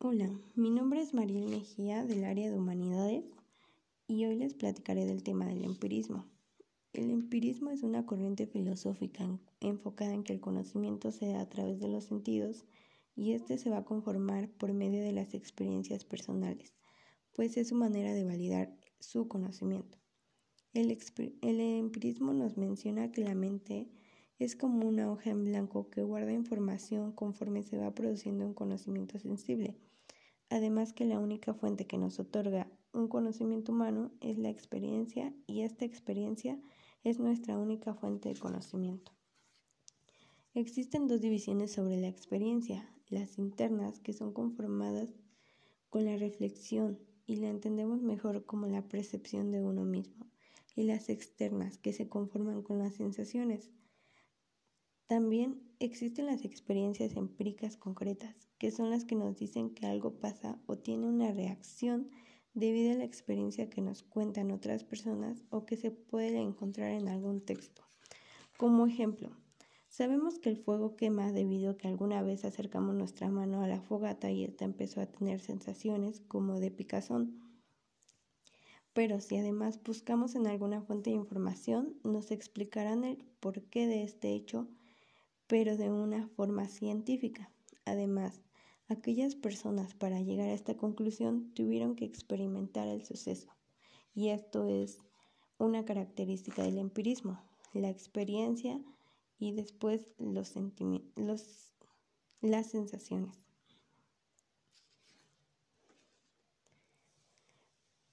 Hola, mi nombre es Mariel Mejía del área de humanidades y hoy les platicaré del tema del empirismo. El empirismo es una corriente filosófica enfocada en que el conocimiento se da a través de los sentidos y este se va a conformar por medio de las experiencias personales, pues es su manera de validar su conocimiento. El, el empirismo nos menciona que la mente es como una hoja en blanco que guarda información conforme se va produciendo un conocimiento sensible. Además que la única fuente que nos otorga un conocimiento humano es la experiencia y esta experiencia es nuestra única fuente de conocimiento. Existen dos divisiones sobre la experiencia, las internas que son conformadas con la reflexión y la entendemos mejor como la percepción de uno mismo, y las externas que se conforman con las sensaciones. También existen las experiencias empíricas concretas, que son las que nos dicen que algo pasa o tiene una reacción debido a la experiencia que nos cuentan otras personas o que se puede encontrar en algún texto. Como ejemplo, sabemos que el fuego quema debido a que alguna vez acercamos nuestra mano a la fogata y ésta empezó a tener sensaciones como de picazón. Pero si además buscamos en alguna fuente de información, nos explicarán el porqué de este hecho pero de una forma científica. Además, aquellas personas para llegar a esta conclusión tuvieron que experimentar el suceso. Y esto es una característica del empirismo, la experiencia y después los sentimientos, las sensaciones.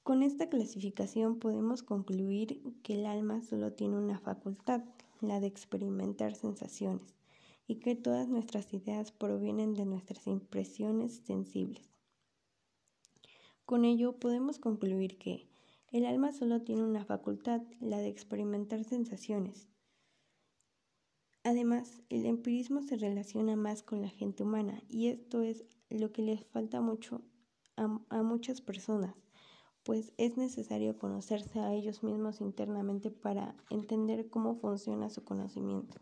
Con esta clasificación podemos concluir que el alma solo tiene una facultad, la de experimentar sensaciones, y que todas nuestras ideas provienen de nuestras impresiones sensibles. Con ello podemos concluir que el alma solo tiene una facultad, la de experimentar sensaciones. Además, el empirismo se relaciona más con la gente humana y esto es lo que les falta mucho a, a muchas personas, pues es necesario conocerse a ellos mismos internamente para entender cómo funciona su conocimiento.